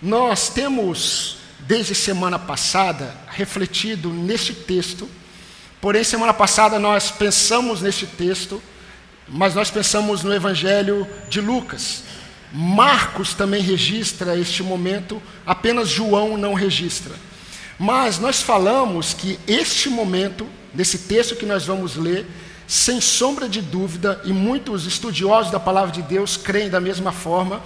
Nós temos, desde semana passada, refletido neste texto, porém, semana passada nós pensamos neste texto, mas nós pensamos no Evangelho de Lucas. Marcos também registra este momento, apenas João não registra. Mas nós falamos que este momento, nesse texto que nós vamos ler, sem sombra de dúvida, e muitos estudiosos da palavra de Deus creem da mesma forma,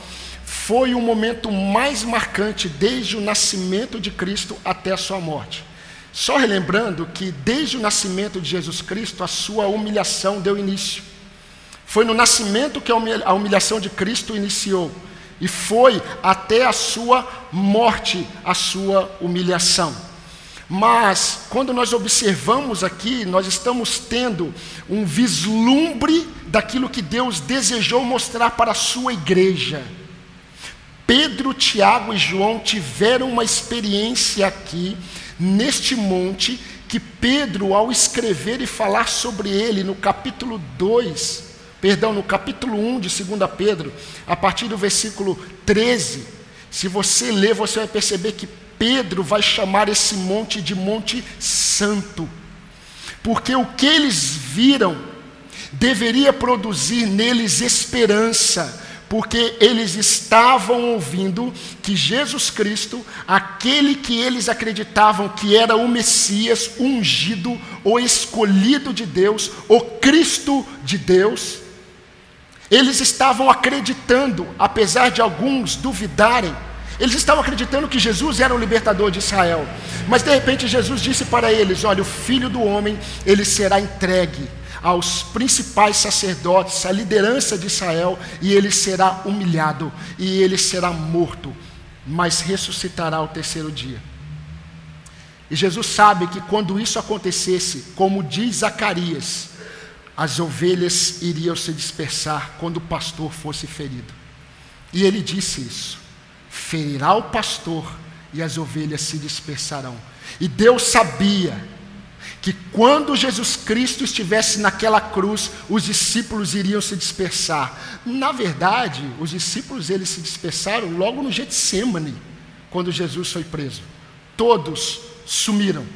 foi o momento mais marcante desde o nascimento de Cristo até a sua morte. Só relembrando que desde o nascimento de Jesus Cristo, a sua humilhação deu início. Foi no nascimento que a humilhação de Cristo iniciou. E foi até a sua morte a sua humilhação. Mas, quando nós observamos aqui, nós estamos tendo um vislumbre daquilo que Deus desejou mostrar para a sua igreja. Pedro, Tiago e João tiveram uma experiência aqui, neste monte, que Pedro, ao escrever e falar sobre ele no capítulo 2, perdão, no capítulo 1 de 2 Pedro, a partir do versículo 13, se você ler, você vai perceber que Pedro vai chamar esse monte de Monte Santo, porque o que eles viram deveria produzir neles esperança, porque eles estavam ouvindo que Jesus Cristo, aquele que eles acreditavam que era o Messias, ungido, o escolhido de Deus, o Cristo de Deus, eles estavam acreditando, apesar de alguns duvidarem, eles estavam acreditando que Jesus era o libertador de Israel. Mas de repente Jesus disse para eles: Olha, o filho do homem, ele será entregue aos principais sacerdotes, à liderança de Israel, e ele será humilhado, e ele será morto, mas ressuscitará ao terceiro dia. E Jesus sabe que quando isso acontecesse, como diz Zacarias, as ovelhas iriam se dispersar quando o pastor fosse ferido. E ele disse isso: ferirá o pastor e as ovelhas se dispersarão. E Deus sabia que quando Jesus Cristo estivesse naquela cruz, os discípulos iriam se dispersar. Na verdade, os discípulos eles se dispersaram logo no Getsemane, quando Jesus foi preso. Todos sumiram.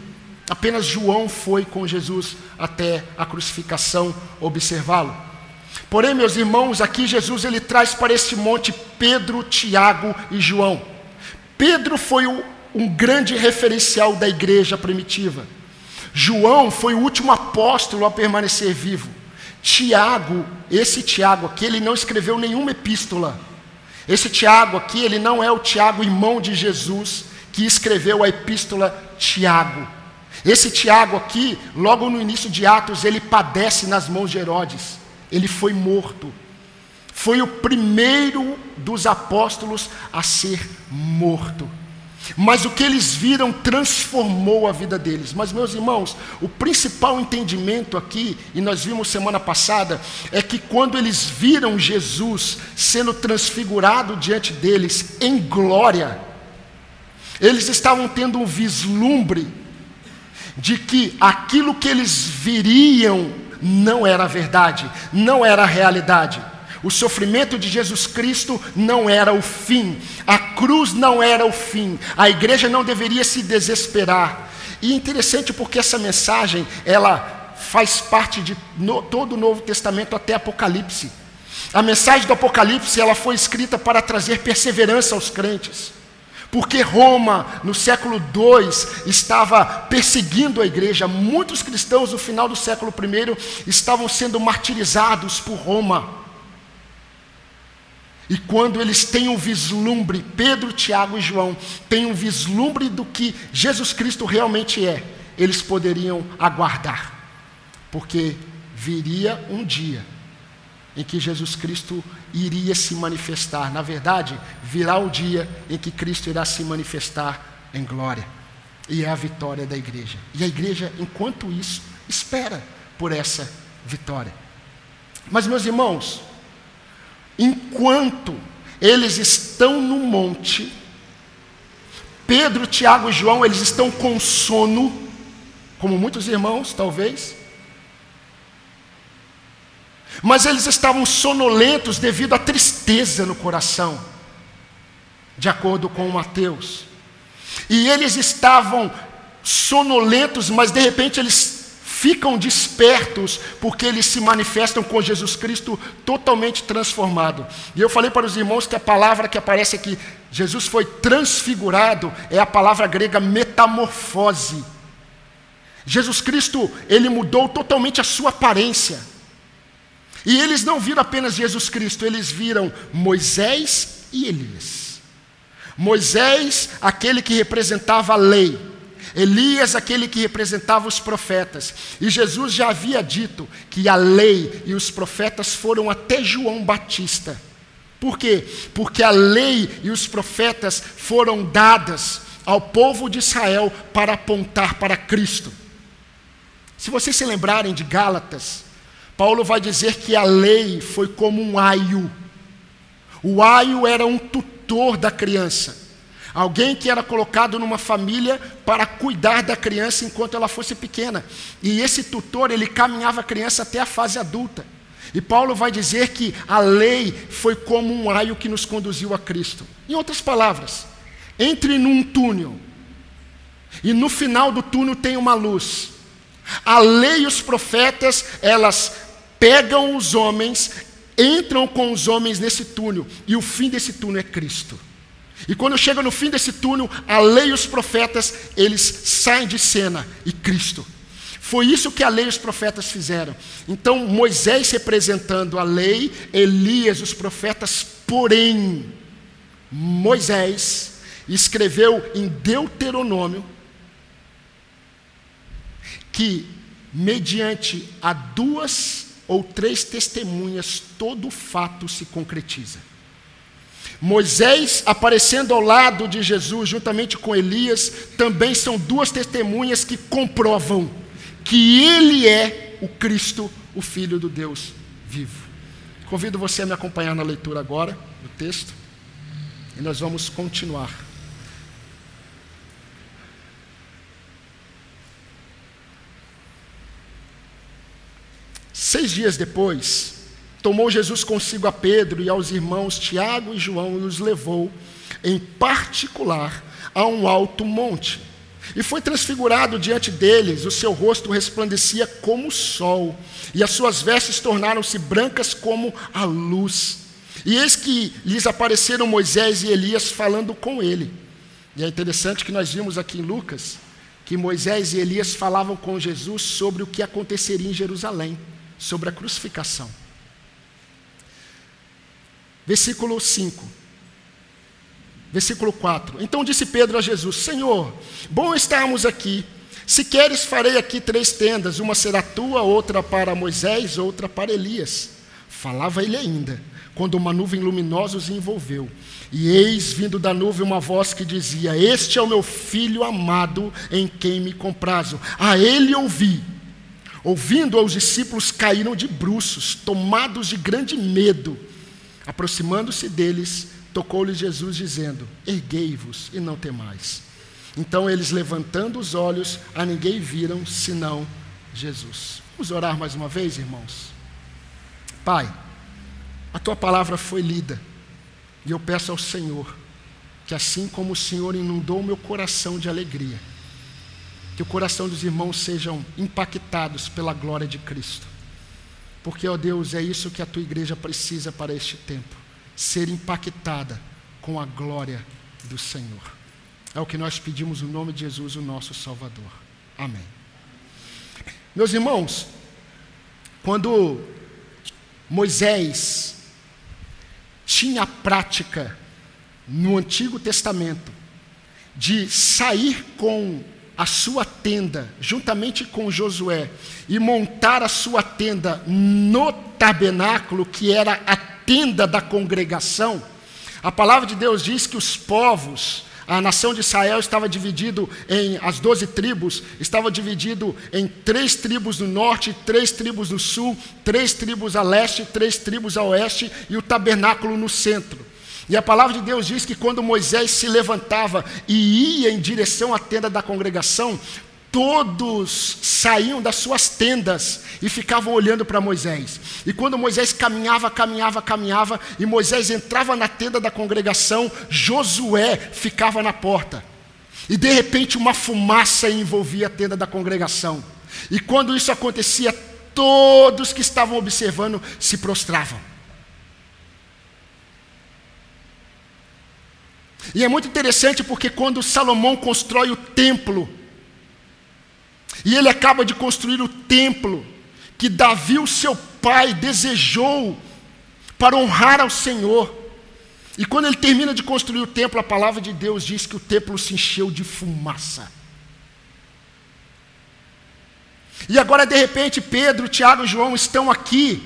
Apenas João foi com Jesus até a crucificação observá-lo. Porém, meus irmãos, aqui Jesus ele traz para esse monte Pedro, Tiago e João. Pedro foi um grande referencial da igreja primitiva. João foi o último apóstolo a permanecer vivo. Tiago, esse Tiago aqui, ele não escreveu nenhuma epístola. Esse Tiago aqui, ele não é o Tiago, irmão de Jesus, que escreveu a epístola Tiago. Esse Tiago aqui, logo no início de Atos, ele padece nas mãos de Herodes. Ele foi morto. Foi o primeiro dos apóstolos a ser morto. Mas o que eles viram transformou a vida deles. Mas, meus irmãos, o principal entendimento aqui, e nós vimos semana passada, é que quando eles viram Jesus sendo transfigurado diante deles em glória, eles estavam tendo um vislumbre de que aquilo que eles viriam não era verdade, não era realidade. O sofrimento de Jesus Cristo não era o fim, a cruz não era o fim, a igreja não deveria se desesperar. E é interessante porque essa mensagem, ela faz parte de no, todo o Novo Testamento até Apocalipse. A mensagem do Apocalipse, ela foi escrita para trazer perseverança aos crentes. Porque Roma, no século II, estava perseguindo a igreja. Muitos cristãos, no final do século I, estavam sendo martirizados por Roma. E quando eles têm um vislumbre, Pedro, Tiago e João têm um vislumbre do que Jesus Cristo realmente é, eles poderiam aguardar. Porque viria um dia em que Jesus Cristo iria se manifestar. Na verdade, virá o dia em que Cristo irá se manifestar em glória. E é a vitória da igreja. E a igreja, enquanto isso, espera por essa vitória. Mas, meus irmãos, enquanto eles estão no monte, Pedro, Tiago e João, eles estão com sono, como muitos irmãos, talvez, mas eles estavam sonolentos devido à tristeza no coração. de acordo com Mateus. E eles estavam sonolentos, mas de repente eles ficam despertos porque eles se manifestam com Jesus Cristo totalmente transformado. E eu falei para os irmãos que a palavra que aparece aqui, Jesus foi transfigurado, é a palavra grega metamorfose. Jesus Cristo, ele mudou totalmente a sua aparência. E eles não viram apenas Jesus Cristo, eles viram Moisés e Elias. Moisés, aquele que representava a lei, Elias, aquele que representava os profetas. E Jesus já havia dito que a lei e os profetas foram até João Batista. Por quê? Porque a lei e os profetas foram dadas ao povo de Israel para apontar para Cristo. Se vocês se lembrarem de Gálatas, Paulo vai dizer que a lei foi como um aio. O aio era um tutor da criança. Alguém que era colocado numa família para cuidar da criança enquanto ela fosse pequena. E esse tutor, ele caminhava a criança até a fase adulta. E Paulo vai dizer que a lei foi como um aio que nos conduziu a Cristo. Em outras palavras, entre num túnel e no final do túnel tem uma luz. A lei e os profetas, elas pegam os homens, entram com os homens nesse túnel, e o fim desse túnel é Cristo. E quando chega no fim desse túnel, a lei e os profetas, eles saem de cena e Cristo. Foi isso que a lei e os profetas fizeram. Então, Moisés representando a lei, Elias, os profetas, porém, Moisés escreveu em Deuteronômio que, mediante a duas ou três testemunhas, todo fato se concretiza. Moisés aparecendo ao lado de Jesus, juntamente com Elias, também são duas testemunhas que comprovam que ele é o Cristo, o Filho do Deus vivo. Convido você a me acompanhar na leitura agora do texto, e nós vamos continuar. Seis dias depois, Tomou Jesus consigo a Pedro e aos irmãos Tiago e João e os levou, em particular, a um alto monte. E foi transfigurado diante deles, o seu rosto resplandecia como o sol, e as suas vestes tornaram-se brancas como a luz. E eis que lhes apareceram Moisés e Elias falando com ele. E é interessante que nós vimos aqui em Lucas que Moisés e Elias falavam com Jesus sobre o que aconteceria em Jerusalém, sobre a crucificação. Versículo 5. Versículo 4. Então disse Pedro a Jesus: Senhor, bom estarmos aqui. Se queres, farei aqui três tendas: uma será tua, outra para Moisés, outra para Elias. Falava ele ainda, quando uma nuvem luminosa os envolveu. E eis vindo da nuvem uma voz que dizia: Este é o meu filho amado, em quem me comprazo. A ele ouvi. Ouvindo, os discípulos caíram de bruços, tomados de grande medo. Aproximando-se deles, tocou-lhes Jesus, dizendo: Erguei-vos e não temais. Então eles, levantando os olhos, a ninguém viram senão Jesus. Vamos orar mais uma vez, irmãos? Pai, a tua palavra foi lida, e eu peço ao Senhor que, assim como o Senhor inundou meu coração de alegria, que o coração dos irmãos sejam impactados pela glória de Cristo porque, ó Deus, é isso que a tua igreja precisa para este tempo ser impactada com a glória do Senhor. É o que nós pedimos no nome de Jesus, o nosso Salvador. Amém. Meus irmãos, quando Moisés tinha a prática no Antigo Testamento de sair com a sua tenda, juntamente com Josué, e montar a sua tenda no tabernáculo, que era a tenda da congregação, a palavra de Deus diz que os povos, a nação de Israel estava dividido em as doze tribos, estava dividido em três tribos no norte, três tribos no sul, três tribos a leste, três tribos a oeste e o tabernáculo no centro. E a palavra de Deus diz que quando Moisés se levantava e ia em direção à tenda da congregação, todos saíam das suas tendas e ficavam olhando para Moisés. E quando Moisés caminhava, caminhava, caminhava, e Moisés entrava na tenda da congregação, Josué ficava na porta. E de repente uma fumaça envolvia a tenda da congregação. E quando isso acontecia, todos que estavam observando se prostravam. E é muito interessante porque quando Salomão constrói o templo, e ele acaba de construir o templo que Davi, o seu pai, desejou para honrar ao Senhor. E quando ele termina de construir o templo, a palavra de Deus diz que o templo se encheu de fumaça. E agora, de repente, Pedro, Tiago e João estão aqui,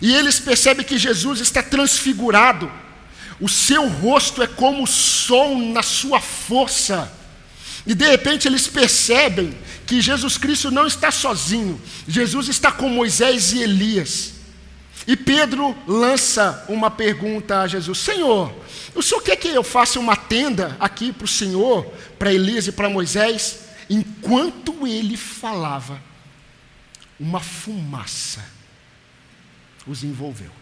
e eles percebem que Jesus está transfigurado, o seu rosto é como o sol na sua força. E de repente eles percebem que Jesus Cristo não está sozinho, Jesus está com Moisés e Elias. E Pedro lança uma pergunta a Jesus: Senhor, o senhor quer que eu faça uma tenda aqui para o Senhor, para Elias e para Moisés? Enquanto ele falava, uma fumaça os envolveu.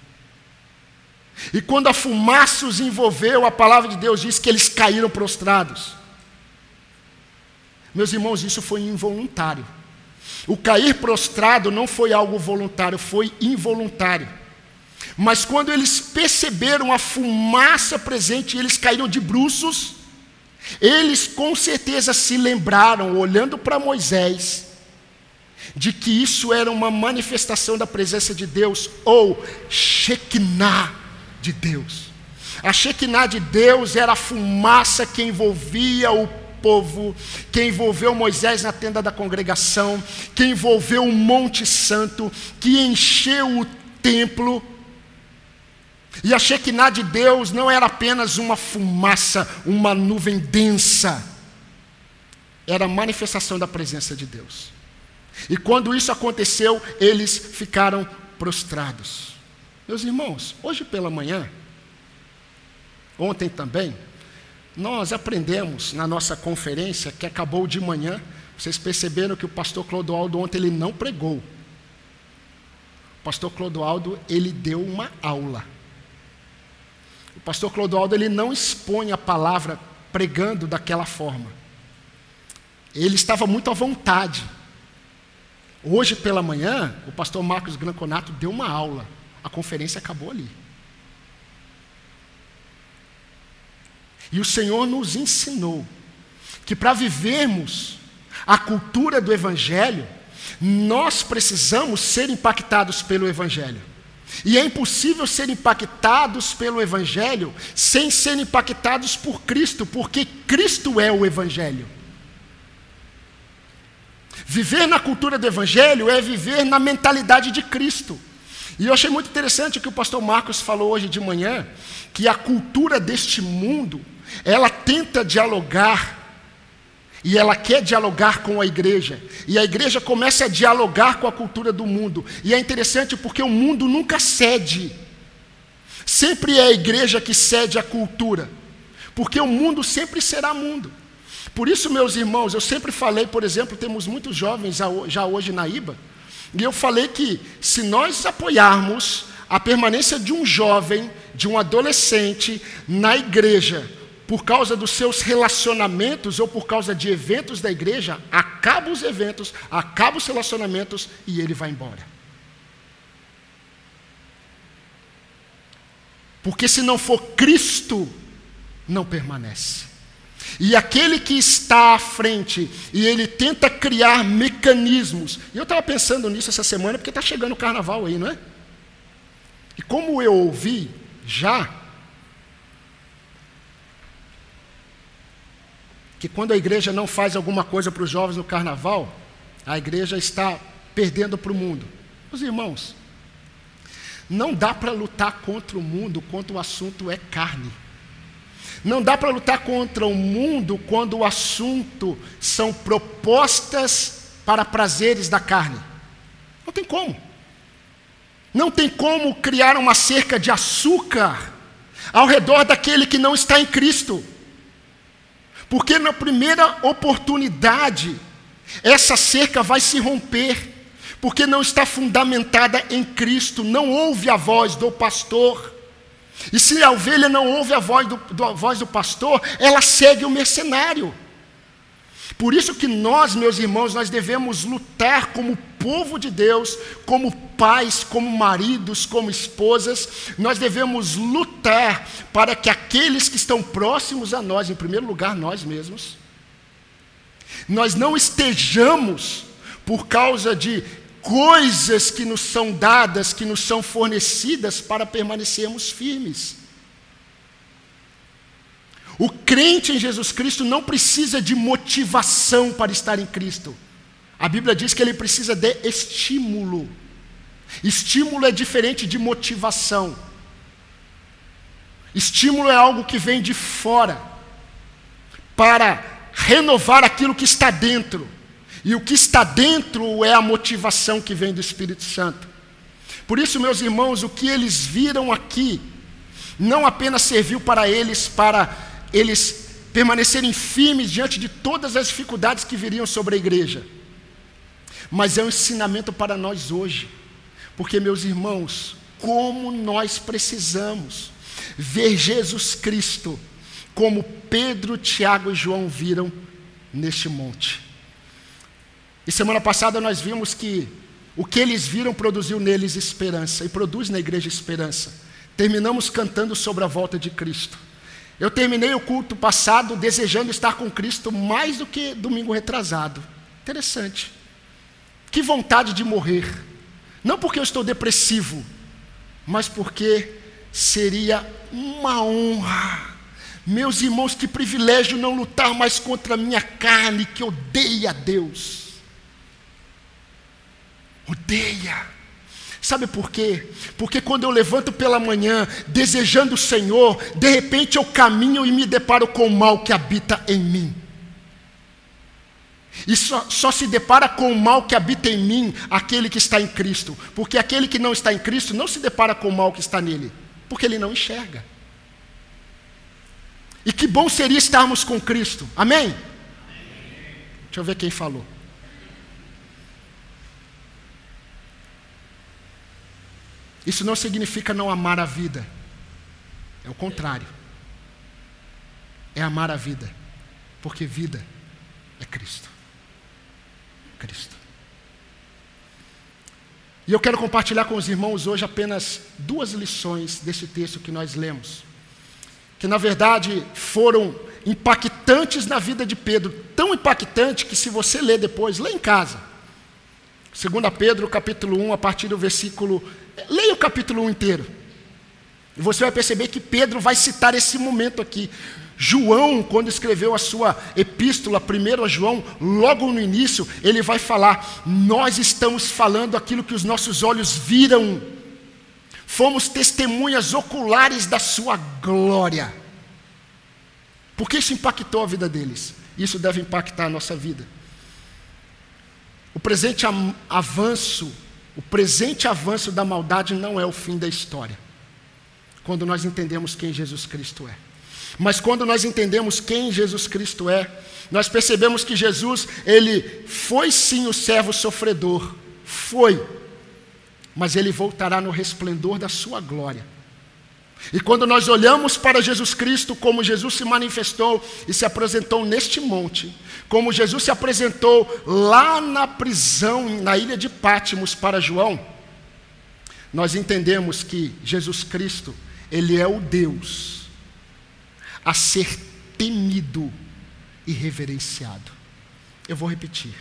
E quando a fumaça os envolveu, a palavra de Deus diz que eles caíram prostrados. Meus irmãos, isso foi involuntário. O cair prostrado não foi algo voluntário, foi involuntário. Mas quando eles perceberam a fumaça presente, eles caíram de bruços, eles com certeza se lembraram, olhando para Moisés, de que isso era uma manifestação da presença de Deus, ou Shekinah de Deus. A Shekinah de Deus era a fumaça que envolvia o povo, que envolveu Moisés na tenda da congregação, que envolveu o Monte Santo, que encheu o templo. E a Shekinah de Deus não era apenas uma fumaça, uma nuvem densa, era a manifestação da presença de Deus. E quando isso aconteceu, eles ficaram prostrados. Meus irmãos, hoje pela manhã, ontem também, nós aprendemos na nossa conferência, que acabou de manhã, vocês perceberam que o pastor Clodoaldo ontem ele não pregou. O pastor Clodoaldo, ele deu uma aula. O pastor Clodoaldo, ele não expõe a palavra pregando daquela forma. Ele estava muito à vontade. Hoje pela manhã, o pastor Marcos Granconato deu uma aula. A conferência acabou ali. E o Senhor nos ensinou que para vivermos a cultura do Evangelho, nós precisamos ser impactados pelo Evangelho. E é impossível ser impactados pelo Evangelho sem ser impactados por Cristo, porque Cristo é o Evangelho. Viver na cultura do Evangelho é viver na mentalidade de Cristo. E eu achei muito interessante o que o pastor Marcos falou hoje de manhã, que a cultura deste mundo ela tenta dialogar e ela quer dialogar com a igreja. E a igreja começa a dialogar com a cultura do mundo. E é interessante porque o mundo nunca cede. Sempre é a igreja que cede à cultura. Porque o mundo sempre será mundo. Por isso, meus irmãos, eu sempre falei, por exemplo, temos muitos jovens já hoje na IBA, e eu falei que se nós apoiarmos a permanência de um jovem, de um adolescente na igreja, por causa dos seus relacionamentos ou por causa de eventos da igreja, acaba os eventos, acaba os relacionamentos e ele vai embora. Porque se não for Cristo, não permanece. E aquele que está à frente e ele tenta criar mecanismos. E eu estava pensando nisso essa semana porque está chegando o carnaval aí, não é? E como eu ouvi já que quando a igreja não faz alguma coisa para os jovens no carnaval, a igreja está perdendo para o mundo. Os irmãos, não dá para lutar contra o mundo quando o assunto é carne. Não dá para lutar contra o mundo quando o assunto são propostas para prazeres da carne. Não tem como. Não tem como criar uma cerca de açúcar ao redor daquele que não está em Cristo. Porque na primeira oportunidade essa cerca vai se romper, porque não está fundamentada em Cristo, não ouve a voz do pastor. E se a ovelha não ouve a voz do, do, a voz do pastor, ela segue o mercenário. Por isso que nós, meus irmãos, nós devemos lutar como povo de Deus, como pais, como maridos, como esposas, nós devemos lutar para que aqueles que estão próximos a nós, em primeiro lugar nós mesmos, nós não estejamos por causa de coisas que nos são dadas, que nos são fornecidas para permanecermos firmes. O crente em Jesus Cristo não precisa de motivação para estar em Cristo. A Bíblia diz que ele precisa de estímulo. Estímulo é diferente de motivação. Estímulo é algo que vem de fora para renovar aquilo que está dentro. E o que está dentro é a motivação que vem do Espírito Santo. Por isso, meus irmãos, o que eles viram aqui não apenas serviu para eles para eles permanecerem firmes diante de todas as dificuldades que viriam sobre a igreja. Mas é um ensinamento para nós hoje, porque, meus irmãos, como nós precisamos ver Jesus Cristo como Pedro, Tiago e João viram neste monte. E semana passada nós vimos que o que eles viram produziu neles esperança, e produz na igreja esperança. Terminamos cantando sobre a volta de Cristo. Eu terminei o culto passado desejando estar com Cristo mais do que domingo retrasado. Interessante. Que vontade de morrer. Não porque eu estou depressivo, mas porque seria uma honra. Meus irmãos, que privilégio não lutar mais contra a minha carne que odeia Deus. Odeia. Sabe por quê? Porque quando eu levanto pela manhã desejando o Senhor, de repente eu caminho e me deparo com o mal que habita em mim. E só, só, se depara com o mal que habita em mim aquele que está em Cristo. Porque aquele que não está em Cristo não se depara com o mal que está nele, porque ele não enxerga. E que bom seria estarmos com Cristo. Amém? Amém. Deixa eu ver quem falou. Isso não significa não amar a vida. É o contrário. É amar a vida. Porque vida é Cristo. Cristo. E eu quero compartilhar com os irmãos hoje apenas duas lições desse texto que nós lemos. Que na verdade foram impactantes na vida de Pedro, tão impactante que se você ler depois, lê em casa. 2 Pedro capítulo 1, a partir do versículo Leia o capítulo 1 inteiro. E você vai perceber que Pedro vai citar esse momento aqui. João, quando escreveu a sua epístola, primeiro a João, logo no início, ele vai falar: Nós estamos falando aquilo que os nossos olhos viram, fomos testemunhas oculares da sua glória. Porque isso impactou a vida deles, isso deve impactar a nossa vida. O presente avanço o presente avanço da maldade não é o fim da história. Quando nós entendemos quem Jesus Cristo é. Mas quando nós entendemos quem Jesus Cristo é, nós percebemos que Jesus, ele foi sim o servo sofredor, foi, mas ele voltará no resplendor da sua glória. E quando nós olhamos para Jesus Cristo, como Jesus se manifestou e se apresentou neste monte, como Jesus se apresentou lá na prisão, na ilha de Pátimos para João, nós entendemos que Jesus Cristo, Ele é o Deus a ser temido e reverenciado. Eu vou repetir.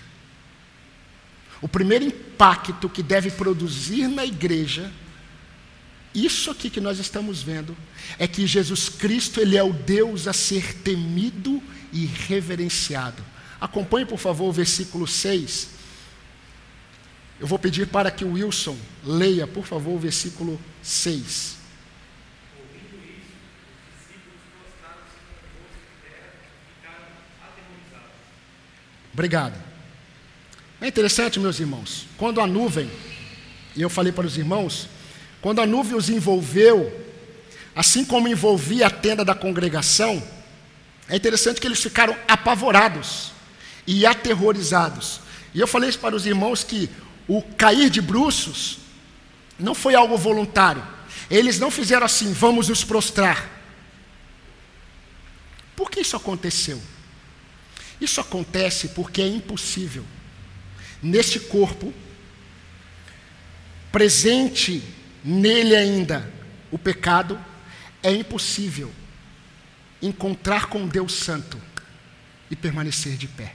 O primeiro impacto que deve produzir na igreja isso aqui que nós estamos vendo é que Jesus Cristo, ele é o Deus a ser temido e reverenciado. Acompanhe, por favor, o versículo 6. Eu vou pedir para que o Wilson leia, por favor, o versículo 6. Obrigado. É interessante, meus irmãos, quando a nuvem, e eu falei para os irmãos, quando a nuvem os envolveu, assim como envolvia a tenda da congregação, é interessante que eles ficaram apavorados e aterrorizados, E eu falei para os irmãos que o cair de bruços não foi algo voluntário. Eles não fizeram assim, vamos nos prostrar. Por que isso aconteceu? Isso acontece porque é impossível, neste corpo, presente nele ainda o pecado, é impossível encontrar com Deus Santo e permanecer de pé.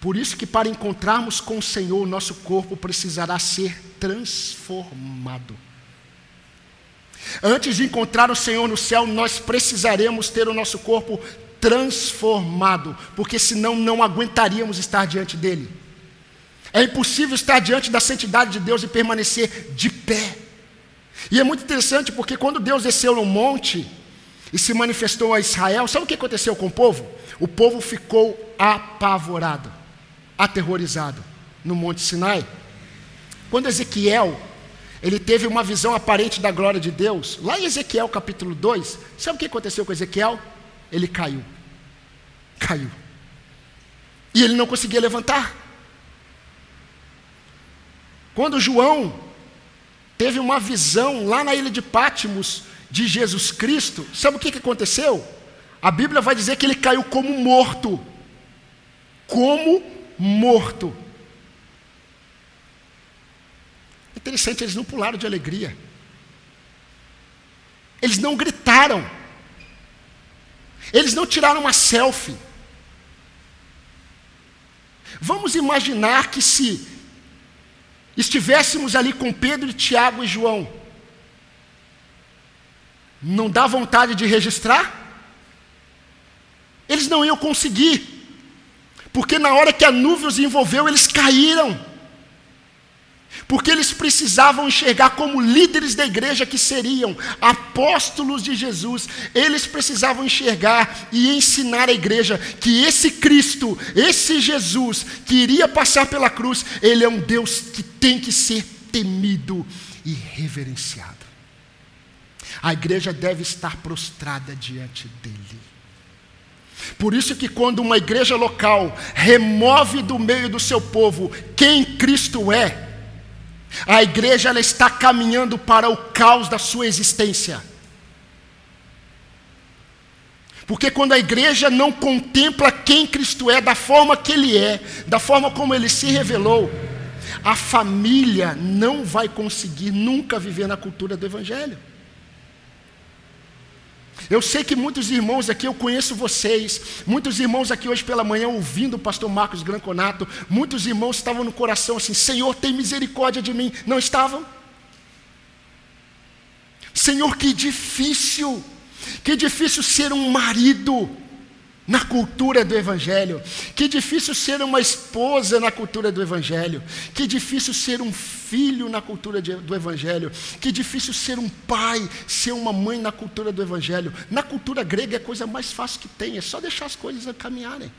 Por isso que para encontrarmos com o Senhor, nosso corpo precisará ser transformado. Antes de encontrar o Senhor no céu, nós precisaremos ter o nosso corpo transformado, porque senão não aguentaríamos estar diante dele. É impossível estar diante da santidade de Deus e permanecer de pé. E é muito interessante porque quando Deus desceu no monte e se manifestou a Israel, sabe o que aconteceu com o povo? O povo ficou apavorado, aterrorizado no Monte Sinai. Quando Ezequiel ele teve uma visão aparente da glória de Deus, lá em Ezequiel capítulo 2, sabe o que aconteceu com Ezequiel? Ele caiu. Caiu. E ele não conseguia levantar. Quando João teve uma visão lá na ilha de Pátimos de Jesus Cristo, sabe o que, que aconteceu? A Bíblia vai dizer que ele caiu como morto. Como morto. Interessante, eles não pularam de alegria. Eles não gritaram. Eles não tiraram uma selfie. Vamos imaginar que se estivéssemos ali com Pedro, Tiago e João, não dá vontade de registrar? Eles não iam conseguir, porque na hora que a nuvem os envolveu, eles caíram. Porque eles precisavam enxergar como líderes da igreja que seriam apóstolos de Jesus, eles precisavam enxergar e ensinar a igreja que esse Cristo, esse Jesus que iria passar pela cruz, ele é um Deus que tem que ser temido e reverenciado. A igreja deve estar prostrada diante dele. Por isso que quando uma igreja local remove do meio do seu povo quem Cristo é, a igreja ela está caminhando para o caos da sua existência. Porque quando a igreja não contempla quem Cristo é, da forma que Ele é, da forma como Ele se revelou, a família não vai conseguir nunca viver na cultura do Evangelho. Eu sei que muitos irmãos aqui, eu conheço vocês, muitos irmãos aqui hoje pela manhã ouvindo o pastor Marcos Granconato, muitos irmãos estavam no coração assim: Senhor, tem misericórdia de mim. Não estavam? Senhor, que difícil, que difícil ser um marido na cultura do Evangelho. Que difícil ser uma esposa na cultura do Evangelho. Que difícil ser um filho na cultura de, do Evangelho. Que difícil ser um pai, ser uma mãe na cultura do Evangelho. Na cultura grega é a coisa mais fácil que tem, é só deixar as coisas caminharem.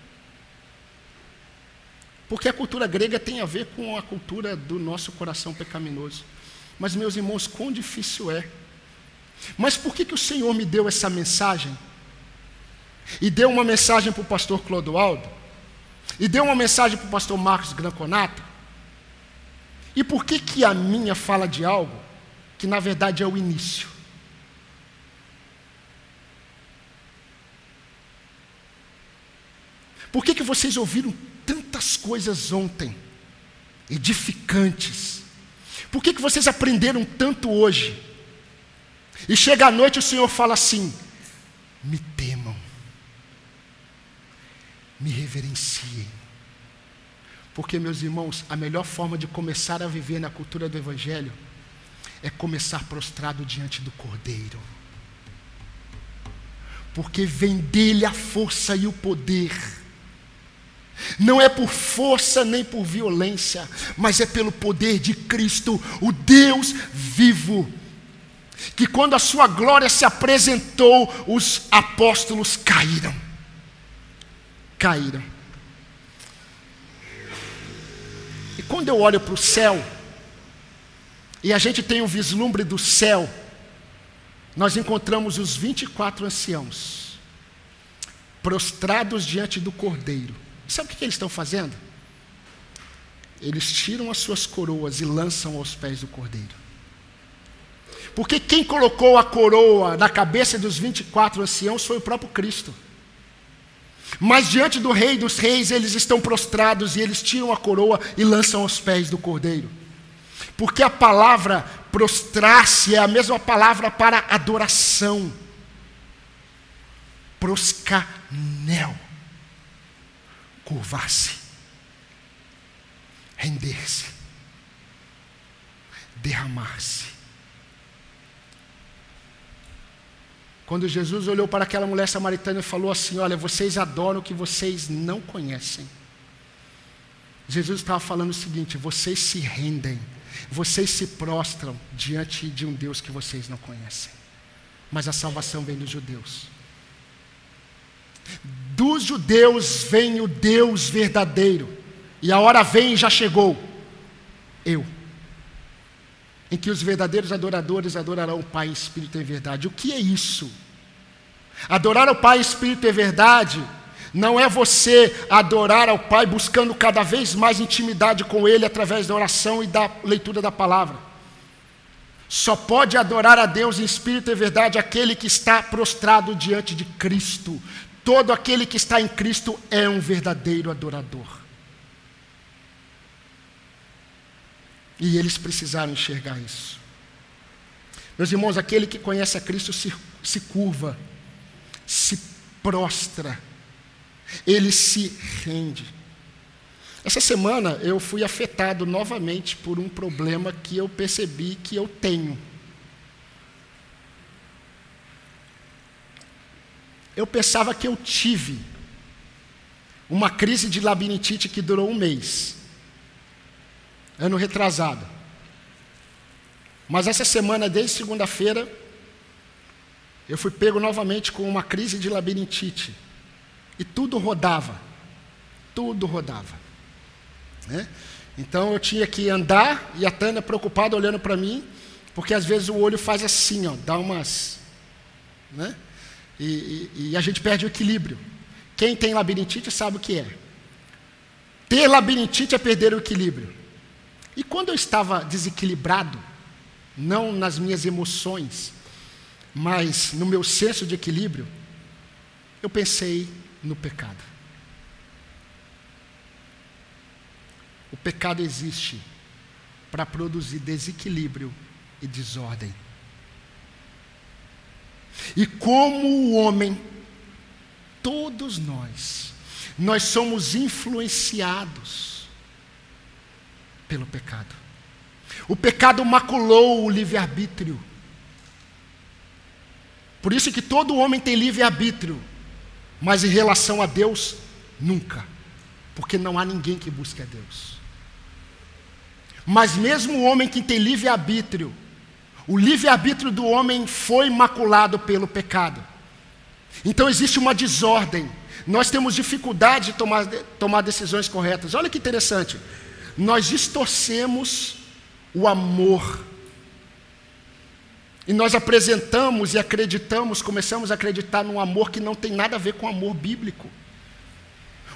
Porque a cultura grega tem a ver com a cultura do nosso coração pecaminoso. Mas, meus irmãos, quão difícil é. Mas por que, que o Senhor me deu essa mensagem? E deu uma mensagem para o pastor Clodoaldo, e deu uma mensagem para o pastor Marcos Granconato. E por que, que a minha fala de algo que na verdade é o início? Por que, que vocês ouviram tantas coisas ontem, edificantes? Por que, que vocês aprenderam tanto hoje? E chega à noite o Senhor fala assim: me temam me reverenciem. Porque, meus irmãos, a melhor forma de começar a viver na cultura do Evangelho é começar prostrado diante do Cordeiro. Porque vem dele a força e o poder. Não é por força nem por violência, mas é pelo poder de Cristo, o Deus vivo. Que quando a sua glória se apresentou, os apóstolos caíram caíram. E quando eu olho para o céu, e a gente tem um vislumbre do céu, nós encontramos os 24 anciãos, prostrados diante do cordeiro. Sabe o que, eles estão fazendo? eles tiram as suas coroas e lançam aos pés do cordeiro. Porque quem colocou a coroa na cabeça dos 24 anciãos foi o próprio Cristo. Mas diante do Rei dos Reis, eles estão prostrados e eles tiram a coroa e lançam aos pés do cordeiro. Porque a palavra prostrar-se é a mesma palavra para adoração. Proscanel. Curvar-se. Render-se. Derramar-se. Quando Jesus olhou para aquela mulher samaritana e falou assim: Olha, vocês adoram o que vocês não conhecem. Jesus estava falando o seguinte: vocês se rendem vocês se prostram diante de um Deus que vocês não conhecem. Mas a salvação vem dos judeus. Dos judeus vem o Deus verdadeiro. E a hora vem e já chegou. Eu. Em que os verdadeiros adoradores adorarão o Pai, Espírito e verdade. O que é isso? Adorar o Pai, Espírito e verdade não é você adorar ao Pai buscando cada vez mais intimidade com Ele através da oração e da leitura da palavra. Só pode adorar a Deus em espírito e verdade aquele que está prostrado diante de Cristo. Todo aquele que está em Cristo é um verdadeiro adorador. E eles precisaram enxergar isso. Meus irmãos, aquele que conhece a Cristo se, se curva, se prostra ele se rende. Essa semana eu fui afetado novamente por um problema que eu percebi que eu tenho. Eu pensava que eu tive uma crise de labirintite que durou um mês, ano retrasado. Mas essa semana, desde segunda-feira, eu fui pego novamente com uma crise de labirintite. E tudo rodava. Tudo rodava. Né? Então eu tinha que andar e a Tânia preocupada olhando para mim, porque às vezes o olho faz assim, ó, dá umas. Né? E, e, e a gente perde o equilíbrio. Quem tem labirintite sabe o que é. Ter labirintite é perder o equilíbrio. E quando eu estava desequilibrado, não nas minhas emoções, mas no meu senso de equilíbrio, eu pensei no pecado. O pecado existe para produzir desequilíbrio e desordem. E como o homem, todos nós, nós somos influenciados pelo pecado. O pecado maculou o livre-arbítrio. Por isso que todo homem tem livre-arbítrio. Mas em relação a Deus, nunca. Porque não há ninguém que busque a Deus. Mas mesmo o homem que tem livre-arbítrio, o livre-arbítrio do homem foi maculado pelo pecado. Então existe uma desordem. Nós temos dificuldade de tomar, tomar decisões corretas. Olha que interessante. Nós distorcemos o amor e nós apresentamos e acreditamos, começamos a acreditar num amor que não tem nada a ver com amor bíblico.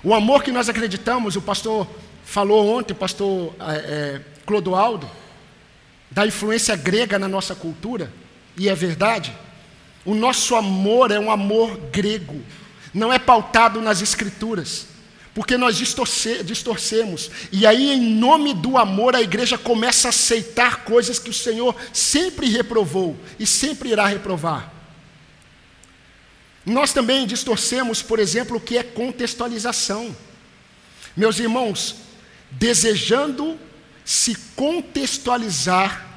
O amor que nós acreditamos, o pastor falou ontem, o pastor é, é, Clodoaldo, da influência grega na nossa cultura, e é verdade. O nosso amor é um amor grego, não é pautado nas escrituras porque nós distorce, distorcemos. E aí, em nome do amor, a igreja começa a aceitar coisas que o Senhor sempre reprovou e sempre irá reprovar. Nós também distorcemos, por exemplo, o que é contextualização. Meus irmãos, desejando se contextualizar,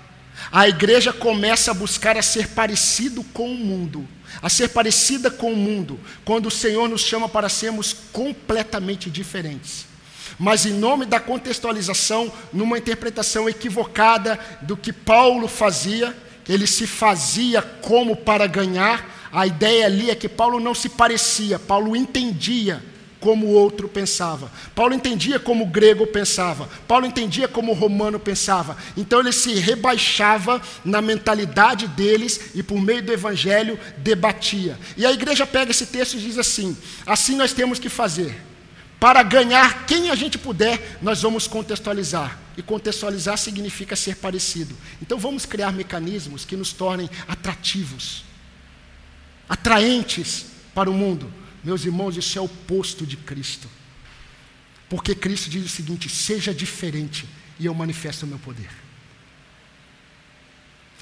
a igreja começa a buscar a ser parecido com o mundo a ser parecida com o mundo, quando o Senhor nos chama para sermos completamente diferentes. Mas em nome da contextualização, numa interpretação equivocada do que Paulo fazia, ele se fazia como para ganhar, a ideia ali é que Paulo não se parecia, Paulo entendia como o outro pensava. Paulo entendia como o grego pensava. Paulo entendia como o romano pensava. Então ele se rebaixava na mentalidade deles e por meio do evangelho debatia. E a igreja pega esse texto e diz assim: assim nós temos que fazer. para ganhar quem a gente puder, nós vamos contextualizar. E contextualizar significa ser parecido. Então vamos criar mecanismos que nos tornem atrativos, atraentes para o mundo. Meus irmãos, isso é o oposto de Cristo. Porque Cristo diz o seguinte: seja diferente e eu manifesto o meu poder.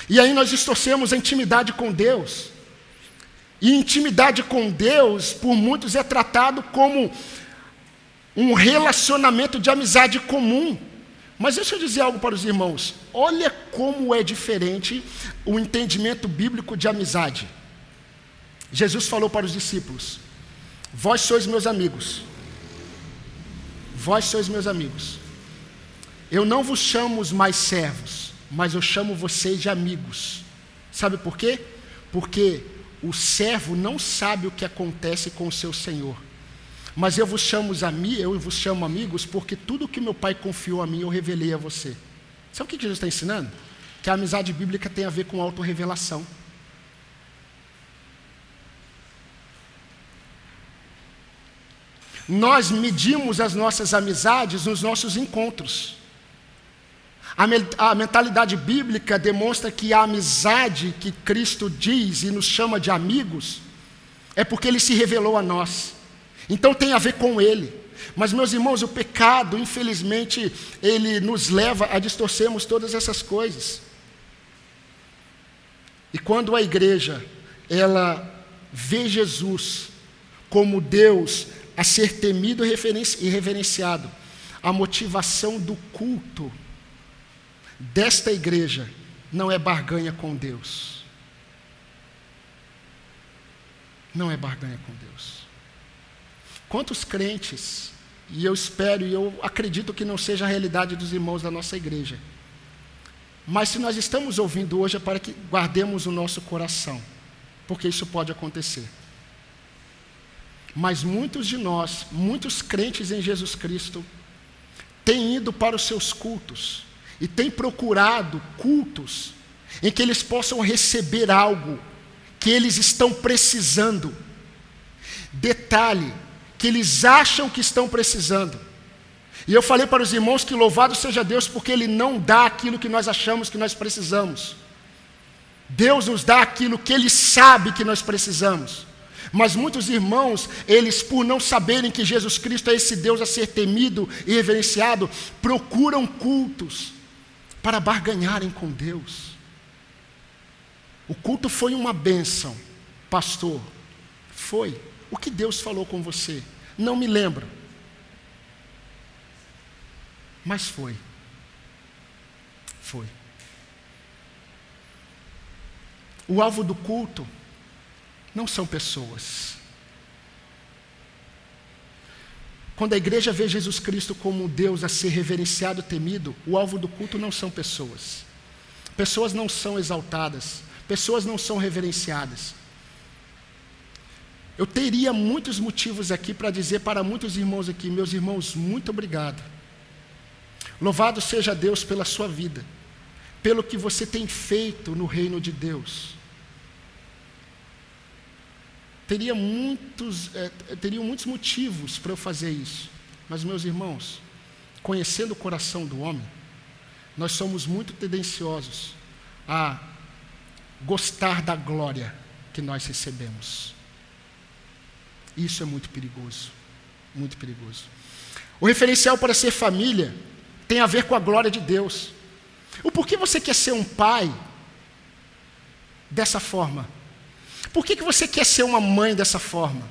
E aí nós distorcemos a intimidade com Deus. E intimidade com Deus, por muitos, é tratado como um relacionamento de amizade comum. Mas deixa eu dizer algo para os irmãos. Olha como é diferente o entendimento bíblico de amizade. Jesus falou para os discípulos: Vós sois meus amigos. Vós sois meus amigos. Eu não vos chamo mais servos, mas eu chamo vocês de amigos. Sabe por quê? Porque o servo não sabe o que acontece com o seu senhor. Mas eu vos chamo amigos, eu vos chamo amigos, porque tudo que meu pai confiou a mim, eu revelei a você. Sabe o que Jesus está ensinando? Que a amizade bíblica tem a ver com autorrevelação. Nós medimos as nossas amizades nos nossos encontros. A, me a, mentalidade bíblica demonstra que a amizade que Cristo diz e nos chama de amigos é porque Ele se revelou a nós. Então tem a ver com Ele. Mas, meus irmãos, o pecado, infelizmente, ele nos leva a distorcermos todas essas coisas. E quando a igreja, ela vê Jesus como Deus a ser temido e reverenciado, a motivação do culto desta igreja não é barganha com Deus. Não é barganha com Deus. Quantos crentes, e eu espero e eu acredito que não seja a realidade dos irmãos da nossa igreja, mas se nós estamos ouvindo hoje é para que guardemos o nosso coração, porque isso pode acontecer. Mas muitos de nós, muitos crentes em Jesus Cristo, têm ido para os seus cultos e têm procurado cultos em que eles possam receber algo que eles estão precisando. Detalhe, que eles acham que estão precisando. E eu falei para os irmãos que louvado seja Deus porque Ele não dá aquilo que nós achamos que nós precisamos. Deus nos dá aquilo que Ele sabe que nós precisamos. Mas muitos irmãos, eles, por não saberem que Jesus Cristo é esse Deus a ser temido e reverenciado, procuram cultos para barganharem com Deus. O culto foi uma bênção, pastor. Foi. O que Deus falou com você? Não me lembro. Mas foi. Foi. O alvo do culto não são pessoas. Quando a igreja vê Jesus Cristo como Deus a ser reverenciado, temido, o alvo do culto não são pessoas. Pessoas não são exaltadas, pessoas não são reverenciadas. Eu teria muitos motivos aqui para dizer para muitos irmãos aqui, meus irmãos, muito obrigado. Louvado seja Deus pela sua vida, pelo que você tem feito no reino de Deus teria muitos, é, teriam muitos motivos para eu fazer isso. Mas, meus irmãos, conhecendo o coração do homem, nós somos muito tendenciosos a gostar da glória que nós recebemos. Isso é muito perigoso, muito perigoso. O referencial para ser família tem a ver com a glória de Deus. O porquê você quer ser um pai dessa forma? Por que, que você quer ser uma mãe dessa forma?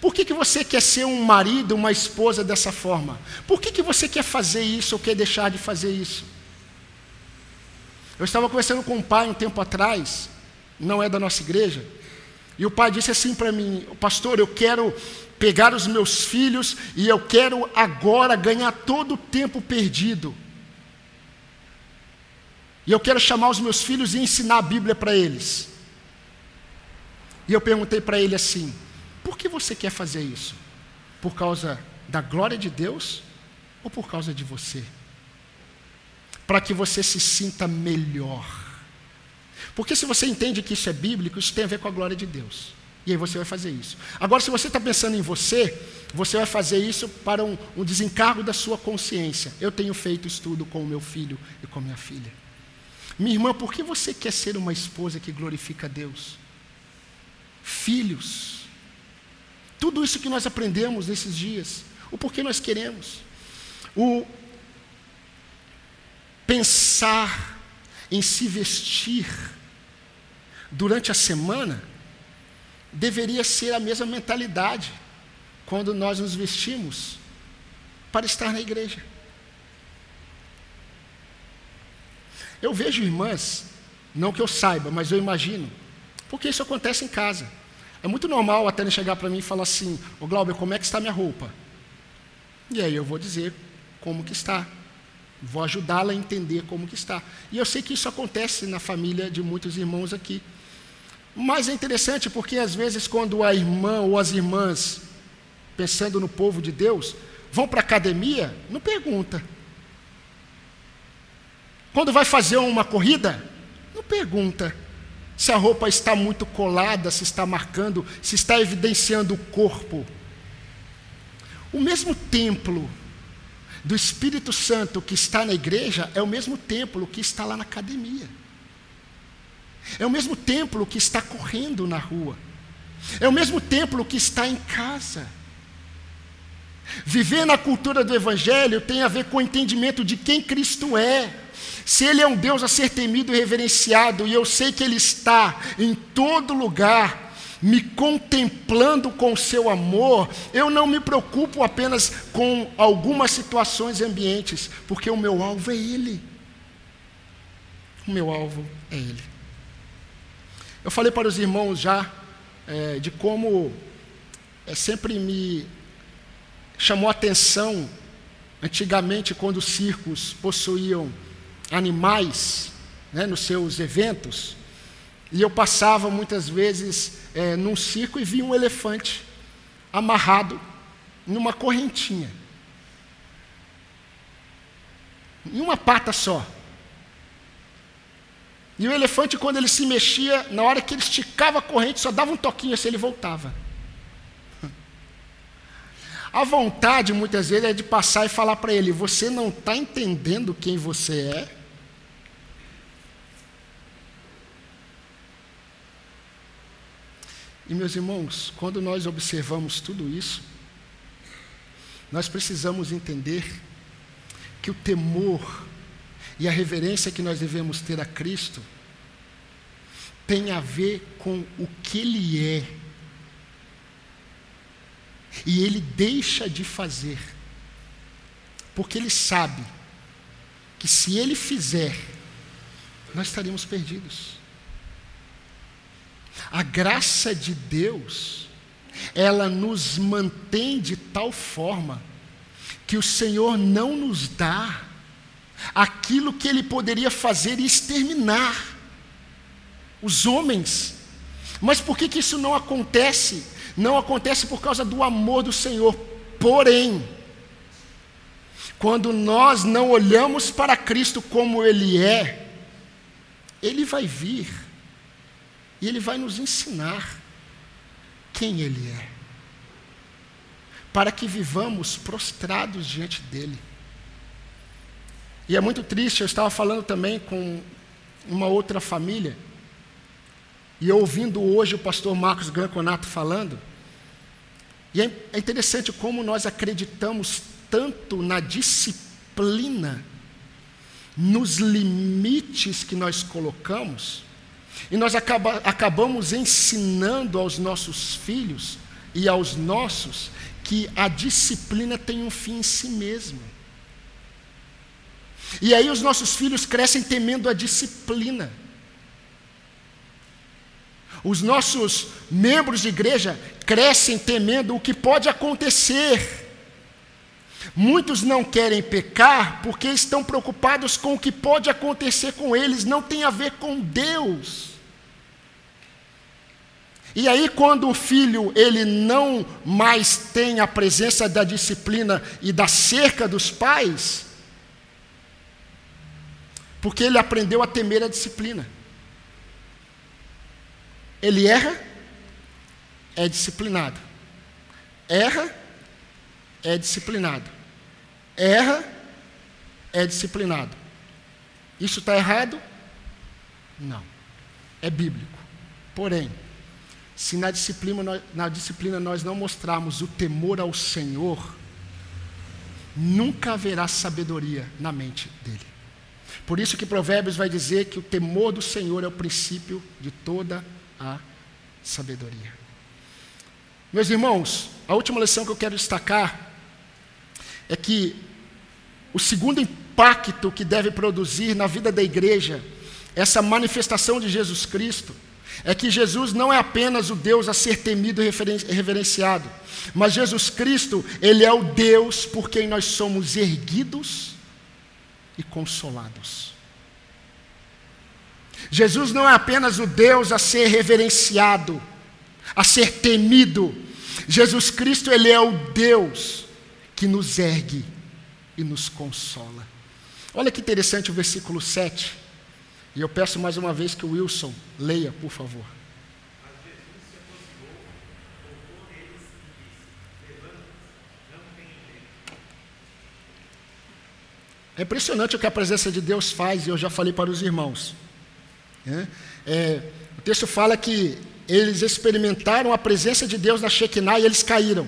Por que, que você quer ser um marido, uma esposa dessa forma? Por que, que você quer fazer isso ou quer deixar de fazer isso? Eu estava conversando com um pai um tempo atrás, não é da nossa igreja, e o pai disse assim para mim: Pastor, eu quero pegar os meus filhos e eu quero agora ganhar todo o tempo perdido. E eu quero chamar os meus filhos e ensinar a Bíblia para eles. E eu perguntei para ele assim: por que você quer fazer isso? Por causa da glória de Deus ou por causa de você? Para que você se sinta melhor. Porque se você entende que isso é bíblico, isso tem a ver com a glória de Deus. E aí você vai fazer isso. Agora, se você está pensando em você, você vai fazer isso para um, um desencargo da sua consciência. Eu tenho feito estudo com o meu filho e com minha filha. Minha irmã, por que você quer ser uma esposa que glorifica a Deus? Filhos. Tudo isso que nós aprendemos nesses dias. O porquê nós queremos. O pensar em se vestir durante a semana deveria ser a mesma mentalidade quando nós nos vestimos para estar na igreja. Eu vejo irmãs, não que eu saiba, mas eu imagino, porque isso acontece em casa. É muito normal a Tânia chegar para mim e falar assim: Ô Glauber, como é que está minha roupa? E aí eu vou dizer como que está. Vou ajudá-la a entender como que está. E eu sei que isso acontece na família de muitos irmãos aqui. Mas é interessante porque às vezes quando a irmã ou as irmãs pensando no povo de Deus, vão para a academia, não pergunta. Quando vai fazer uma corrida, não pergunta se a roupa está muito colada, se está marcando, se está evidenciando o corpo. O mesmo templo do Espírito Santo que está na igreja é o mesmo templo que está lá na academia. É o mesmo templo que está correndo na rua. É o mesmo templo que está em casa. Viver na cultura do Evangelho tem a ver com o entendimento de quem Cristo é. Se Ele é um Deus a ser temido e reverenciado, e eu sei que Ele está em todo lugar, me contemplando com o seu amor, eu não me preocupo apenas com algumas situações e ambientes, porque o meu alvo é Ele. O meu alvo é Ele. Eu falei para os irmãos já é, de como é, sempre me chamou atenção antigamente quando os circos possuíam animais né, nos seus eventos. E eu passava muitas vezes é, num circo e via um elefante amarrado numa correntinha. Em uma pata só. E o elefante, quando ele se mexia, na hora que ele esticava a corrente, só dava um toquinho assim, ele voltava. A vontade, muitas vezes, é de passar e falar para ele: Você não está entendendo quem você é? E, meus irmãos, quando nós observamos tudo isso, nós precisamos entender que o temor e a reverência que nós devemos ter a Cristo tem a ver com o que Ele é e ele deixa de fazer, porque ele sabe que se ele fizer, nós estaríamos perdidos. A graça de Deus, ela nos mantém de tal forma que o Senhor não nos dá aquilo que ele poderia fazer e exterminar os homens. Mas por que, que isso não acontece? não acontece por causa do amor do Senhor. Porém, quando nós não olhamos para Cristo como Ele é, Ele vai vir e Ele vai nos ensinar quem Ele é, para que vivamos prostrados diante dEle. E é muito triste, eu estava falando também com uma outra família, e ouvindo hoje o pastor Marcos Granconato falando, e é, é interessante como nós acreditamos tanto na disciplina, nos limites que nós colocamos, e nós acaba, acabamos ensinando aos nossos filhos e aos nossos que a disciplina tem um fim em si mesmo. E aí os nossos filhos crescem temendo a disciplina. Os nossos membros de igreja crescem temendo o que pode acontecer. Muitos não querem pecar porque estão preocupados com o que pode acontecer com eles, não tem a ver com Deus. E aí quando o filho ele não mais tem a presença da disciplina e da cerca dos pais, porque ele aprendeu a temer a disciplina. Ele erra, é disciplinado. Erra, é disciplinado. Erra, é disciplinado. Isso está errado? Não. É bíblico. Porém, se na disciplina, na disciplina nós não mostrarmos o temor ao Senhor, nunca haverá sabedoria na mente dele. Por isso que Provérbios vai dizer que o temor do Senhor é o princípio de toda a sabedoria. Meus irmãos, a última lição que eu quero destacar é que o segundo impacto que deve produzir na vida da igreja essa manifestação de Jesus Cristo é que Jesus não é apenas o Deus a ser temido e reverenciado, mas Jesus Cristo, Ele é o Deus por quem nós somos erguidos e consolados. Jesus não é apenas o Deus a ser reverenciado, a ser temido. Jesus Cristo, Ele é o Deus que nos ergue e nos consola. Olha que interessante o versículo 7. E eu peço mais uma vez que o Wilson leia, por favor. É impressionante o que a presença de Deus faz, e eu já falei para os irmãos. É, é, o texto fala que eles experimentaram a presença de Deus na Shekinah e eles caíram.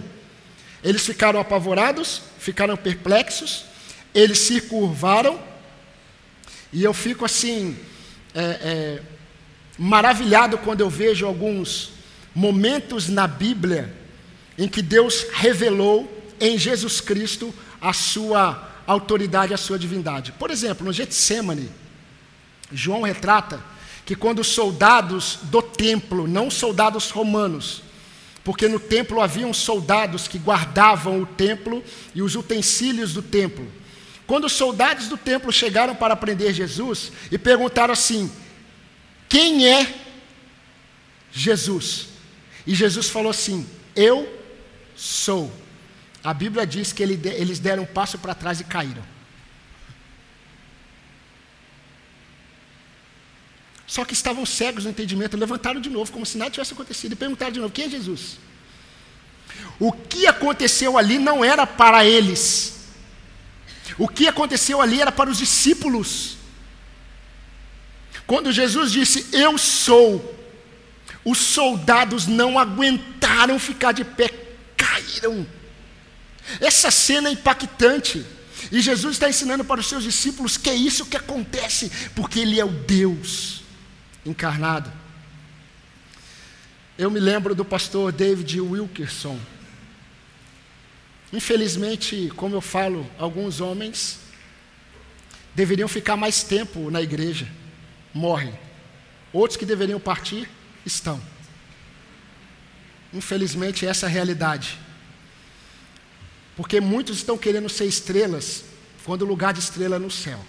Eles ficaram apavorados, ficaram perplexos, eles se curvaram, e eu fico assim, é, é, maravilhado quando eu vejo alguns momentos na Bíblia em que Deus revelou em Jesus Cristo a sua autoridade, a sua divindade. Por exemplo, no Getsemane, João retrata que quando os soldados do templo, não soldados romanos, porque no templo haviam soldados que guardavam o templo e os utensílios do templo. Quando os soldados do templo chegaram para prender Jesus e perguntaram assim: Quem é Jesus? E Jesus falou assim: Eu sou. A Bíblia diz que eles deram um passo para trás e caíram. Só que estavam cegos no entendimento, levantaram de novo, como se nada tivesse acontecido, e perguntaram de novo: quem é Jesus? O que aconteceu ali não era para eles, o que aconteceu ali era para os discípulos. Quando Jesus disse: Eu sou, os soldados não aguentaram ficar de pé, caíram. Essa cena é impactante. E Jesus está ensinando para os seus discípulos que é isso que acontece, porque Ele é o Deus encarnado. Eu me lembro do pastor David Wilkerson. Infelizmente, como eu falo, alguns homens deveriam ficar mais tempo na igreja, morrem. Outros que deveriam partir, estão. Infelizmente, essa é a realidade. Porque muitos estão querendo ser estrelas, quando o lugar de estrela é no céu.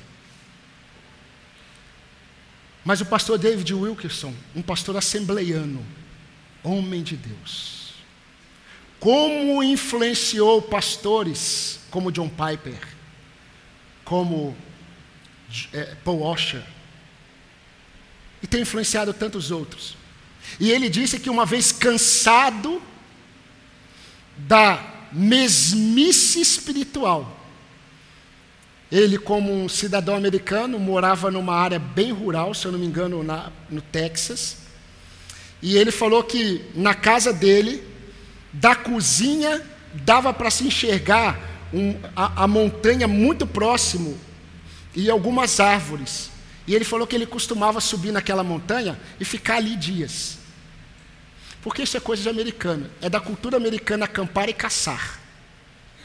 Mas o pastor David Wilkerson, um pastor assembleiano, homem de Deus, como influenciou pastores como John Piper, como é, Paul Washer, e tem influenciado tantos outros. E ele disse que uma vez cansado da mesmice espiritual. Ele, como um cidadão americano, morava numa área bem rural, se eu não me engano, na, no Texas. E ele falou que na casa dele, da cozinha, dava para se enxergar um, a, a montanha muito próximo e algumas árvores. E ele falou que ele costumava subir naquela montanha e ficar ali dias. Porque isso é coisa de americano. É da cultura americana acampar e caçar.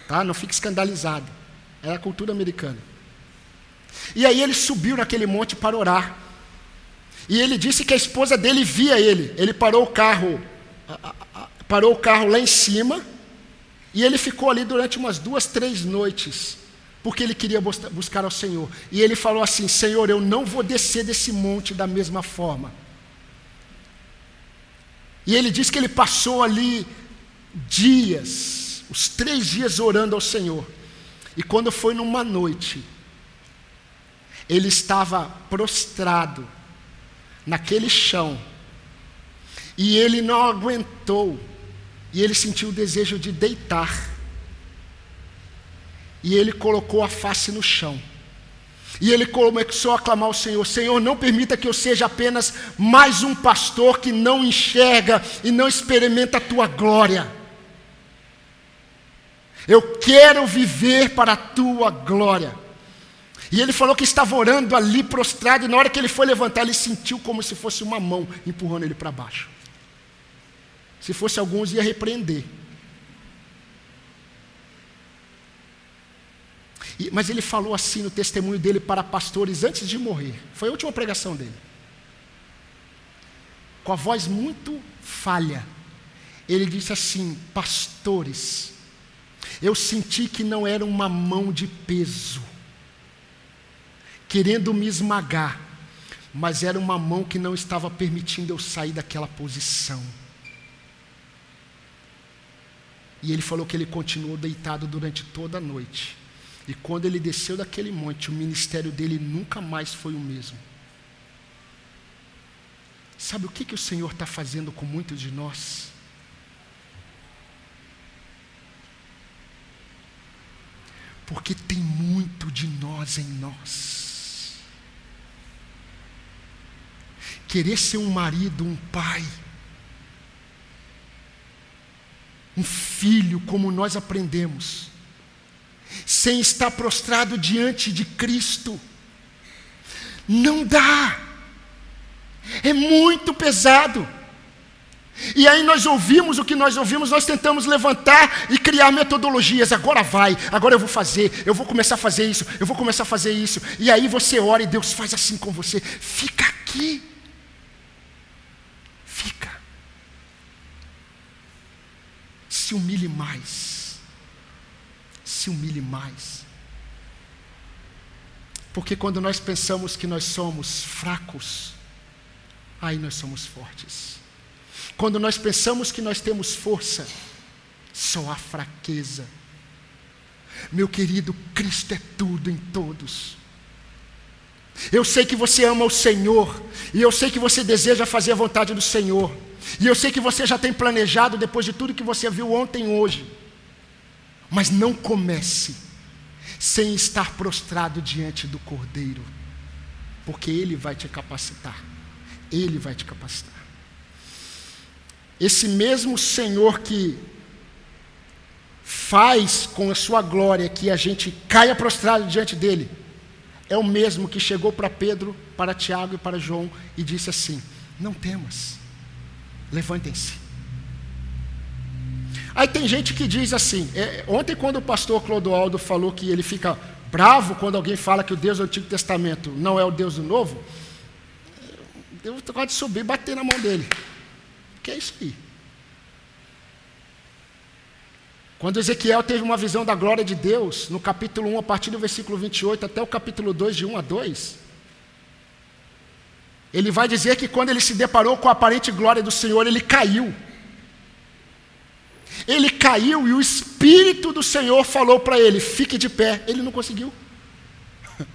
Tá? Não fique escandalizado. É a cultura americana. E aí ele subiu naquele monte para orar. E ele disse que a esposa dele via ele. Ele parou o carro, parou o carro lá em cima, e ele ficou ali durante umas duas, três noites, porque ele queria buscar ao Senhor. E ele falou assim: Senhor, eu não vou descer desse monte da mesma forma. E ele disse que ele passou ali dias, os três dias orando ao Senhor. E quando foi numa noite, ele estava prostrado naquele chão. E ele não aguentou E ele sentiu o desejo de deitar. E ele colocou a face no chão. E ele começou a clamar ao Senhor: Senhor, não permita que eu seja apenas mais um pastor que não enxerga e não experimenta a tua glória. Eu quero viver para a tua glória. E ele falou que estava orando ali prostrado, e na hora que ele foi levantar, ele sentiu como se fosse uma mão empurrando ele para baixo. Se fosse alguns, ia repreender. E, mas ele falou assim no testemunho dele para pastores antes de morrer. Foi a última pregação dele. Com a voz muito falha. Ele disse assim: Pastores, eu senti que não era uma mão de peso, querendo me esmagar, mas era uma mão que não estava permitindo eu sair daquela posição. E ele falou que ele continuou deitado durante toda a noite. E quando ele desceu daquele monte, o ministério dele nunca mais foi o mesmo. Sabe o que, que o Senhor está fazendo com muitos de nós? Porque tem muito de nós em nós. Querer ser um marido, um pai, um filho, como nós aprendemos sem estar prostrado diante de Cristo. Não dá. É muito pesado. E aí nós ouvimos o que nós ouvimos, nós tentamos levantar e criar metodologias. Agora vai, agora eu vou fazer, eu vou começar a fazer isso, eu vou começar a fazer isso. E aí você ora e Deus faz assim com você. Fica aqui. Fica. Se humilhe mais se humilhe mais. Porque quando nós pensamos que nós somos fracos, aí nós somos fortes. Quando nós pensamos que nós temos força, só há fraqueza. Meu querido, Cristo é tudo em todos. Eu sei que você ama o Senhor, e eu sei que você deseja fazer a vontade do Senhor, e eu sei que você já tem planejado, depois de tudo que você viu ontem e hoje, mas não comece sem estar prostrado diante do Cordeiro, porque Ele vai te capacitar. Ele vai te capacitar. Esse mesmo Senhor que faz com a sua glória que a gente caia prostrado diante dele, é o mesmo que chegou para Pedro, para Tiago e para João e disse assim: Não temas, levantem-se Aí tem gente que diz assim, é, ontem quando o pastor Clodoaldo falou que ele fica bravo quando alguém fala que o Deus do Antigo Testamento não é o Deus do Novo, eu gosto de subir e bater na mão dele. Que é isso aí? Quando Ezequiel teve uma visão da glória de Deus, no capítulo 1, a partir do versículo 28 até o capítulo 2, de 1 a 2, ele vai dizer que quando ele se deparou com a aparente glória do Senhor, ele caiu. Ele caiu e o Espírito do Senhor falou para ele: fique de pé. Ele não conseguiu.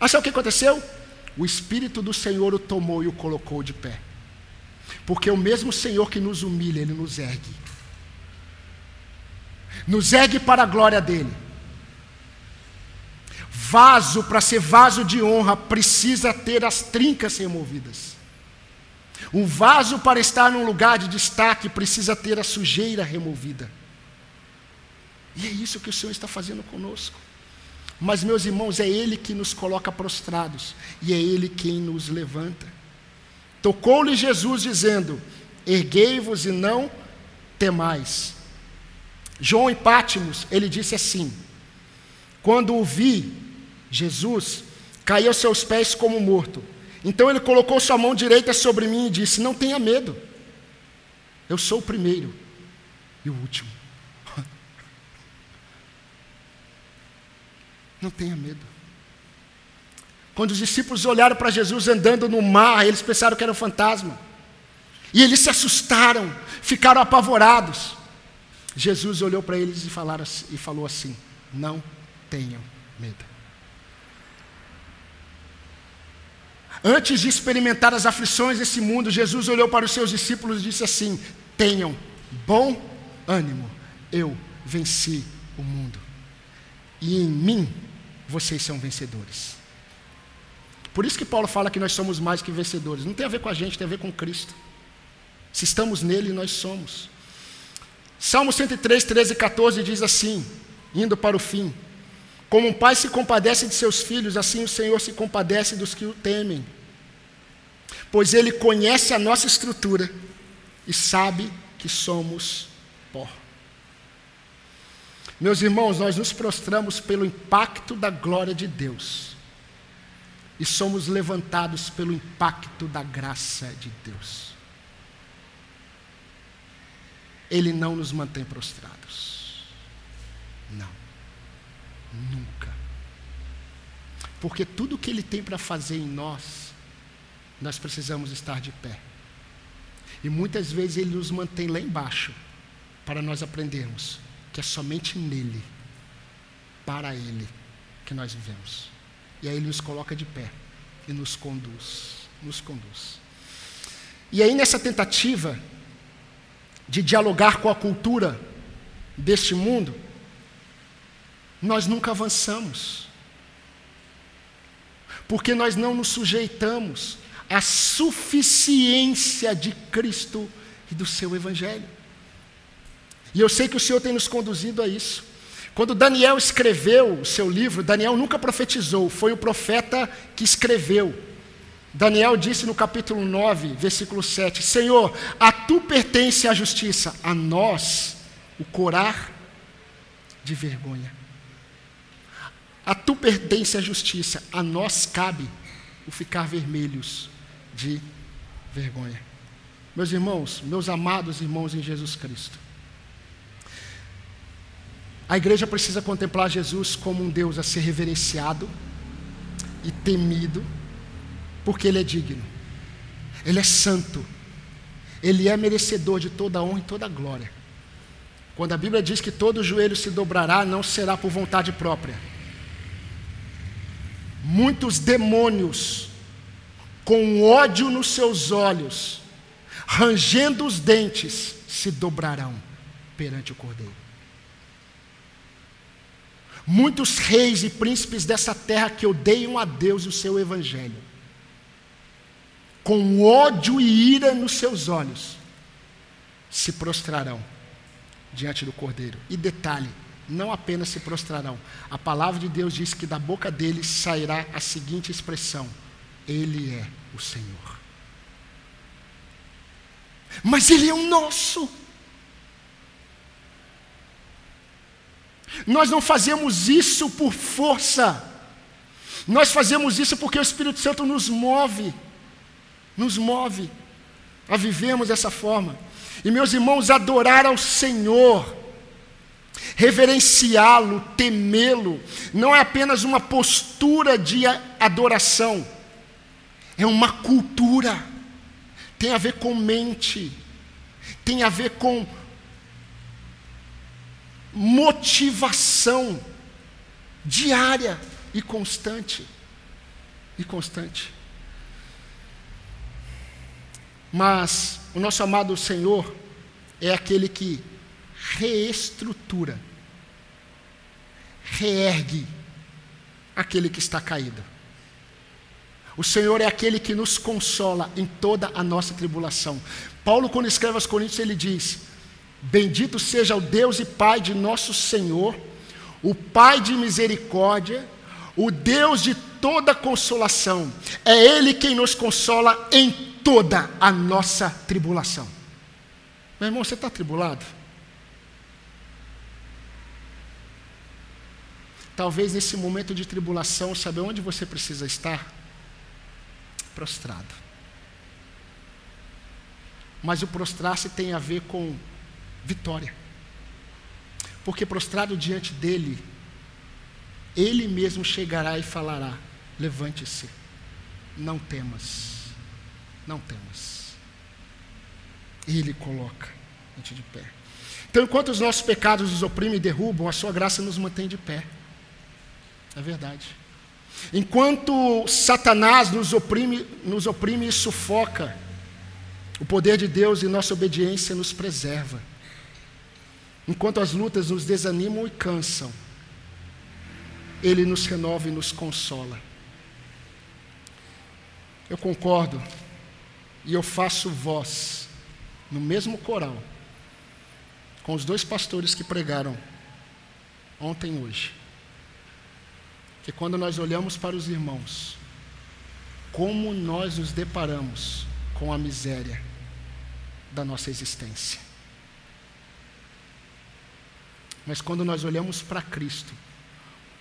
Acha o que aconteceu? O Espírito do Senhor o tomou e o colocou de pé. Porque o mesmo Senhor que nos humilha, Ele nos ergue. Nos ergue para a glória dEle. Vaso, para ser vaso de honra, precisa ter as trincas removidas. Um vaso para estar num lugar de destaque precisa ter a sujeira removida. E é isso que o Senhor está fazendo conosco. Mas, meus irmãos, é Ele que nos coloca prostrados e é Ele quem nos levanta. Tocou-lhe Jesus dizendo: Erguei-vos e não temais. João em Pátimos, ele disse assim: Quando o vi, Jesus caiu aos seus pés como morto. Então ele colocou sua mão direita sobre mim e disse: Não tenha medo, eu sou o primeiro e o último. Não tenha medo. Quando os discípulos olharam para Jesus andando no mar, eles pensaram que era um fantasma. E eles se assustaram, ficaram apavorados. Jesus olhou para eles e, falaram, e falou assim: Não tenham medo. Antes de experimentar as aflições desse mundo, Jesus olhou para os seus discípulos e disse assim: tenham bom ânimo, eu venci o mundo. E em mim vocês são vencedores. Por isso que Paulo fala que nós somos mais que vencedores. Não tem a ver com a gente, tem a ver com Cristo. Se estamos nele, nós somos. Salmo 103, 13 e 14 diz assim, indo para o fim: Como um pai se compadece de seus filhos, assim o Senhor se compadece dos que o temem. Pois ele conhece a nossa estrutura e sabe que somos pó. Meus irmãos, nós nos prostramos pelo impacto da glória de Deus e somos levantados pelo impacto da graça de Deus. Ele não nos mantém prostrados. Não. Nunca. Porque tudo que Ele tem para fazer em nós, nós precisamos estar de pé. E muitas vezes Ele nos mantém lá embaixo, para nós aprendermos que é somente nele, para Ele, que nós vivemos. E aí Ele nos coloca de pé e nos conduz. Nos conduz. E aí, nessa tentativa de dialogar com a cultura deste mundo, nós nunca avançamos. Porque nós não nos sujeitamos à suficiência de Cristo e do seu Evangelho. E eu sei que o Senhor tem nos conduzido a isso. Quando Daniel escreveu o seu livro, Daniel nunca profetizou, foi o profeta que escreveu. Daniel disse no capítulo 9, versículo 7: Senhor, a tu pertence a justiça, a nós o corar de vergonha. A tu pertence a justiça, a nós cabe o ficar vermelhos de vergonha. Meus irmãos, meus amados irmãos em Jesus Cristo, a igreja precisa contemplar Jesus como um Deus a ser reverenciado e temido porque Ele é digno, Ele é santo, Ele é merecedor de toda honra e toda glória. Quando a Bíblia diz que todo joelho se dobrará, não será por vontade própria. Muitos demônios, com ódio nos seus olhos, rangendo os dentes, se dobrarão perante o Cordeiro. Muitos reis e príncipes dessa terra que odeiam a Deus e o seu Evangelho com ódio e ira nos seus olhos, se prostrarão diante do Cordeiro. E detalhe, não apenas se prostrarão, a palavra de Deus diz que da boca deles sairá a seguinte expressão: Ele é o Senhor. Mas Ele é o nosso. Nós não fazemos isso por força, nós fazemos isso porque o Espírito Santo nos move nos move a vivermos dessa forma. E meus irmãos, adorar ao Senhor, reverenciá-lo, temê-lo, não é apenas uma postura de adoração, é uma cultura, tem a ver com mente, tem a ver com motivação diária e constante. E constante. Mas o nosso amado Senhor é aquele que reestrutura, reergue aquele que está caído. O Senhor é aquele que nos consola em toda a nossa tribulação. Paulo, quando escreve aos Coríntios, ele diz: Bendito seja o Deus e Pai de nosso Senhor, o Pai de misericórdia, o Deus de toda consolação. É Ele quem nos consola em toda a nossa tribulação. Meu irmão, você está tribulado? Talvez nesse momento de tribulação, sabe onde você precisa estar? Prostrado. Mas o prostrar-se tem a ver com vitória. Porque prostrado diante dele, ele mesmo chegará e falará: levante-se, não temas não temas. Ele coloca a gente de pé. Então, enquanto os nossos pecados nos oprimem e derrubam, a sua graça nos mantém de pé. É verdade. Enquanto Satanás nos oprime, nos oprime e sufoca, o poder de Deus e nossa obediência nos preserva. Enquanto as lutas nos desanimam e cansam, Ele nos renova e nos consola. Eu concordo e eu faço voz no mesmo coral com os dois pastores que pregaram ontem e hoje. Que quando nós olhamos para os irmãos, como nós nos deparamos com a miséria da nossa existência. Mas quando nós olhamos para Cristo,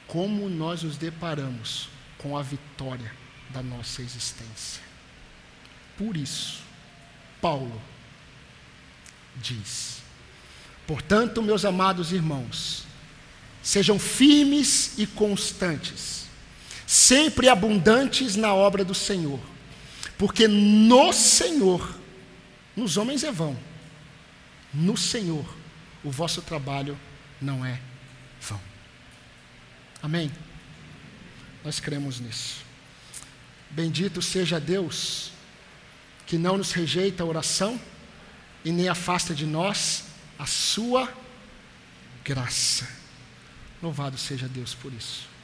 como nós nos deparamos com a vitória da nossa existência. Por isso, Paulo diz: Portanto, meus amados irmãos, sejam firmes e constantes, sempre abundantes na obra do Senhor, porque no Senhor, nos homens é vão, no Senhor, o vosso trabalho não é vão. Amém? Nós cremos nisso. Bendito seja Deus, que não nos rejeita a oração e nem afasta de nós a sua graça. Louvado seja Deus por isso.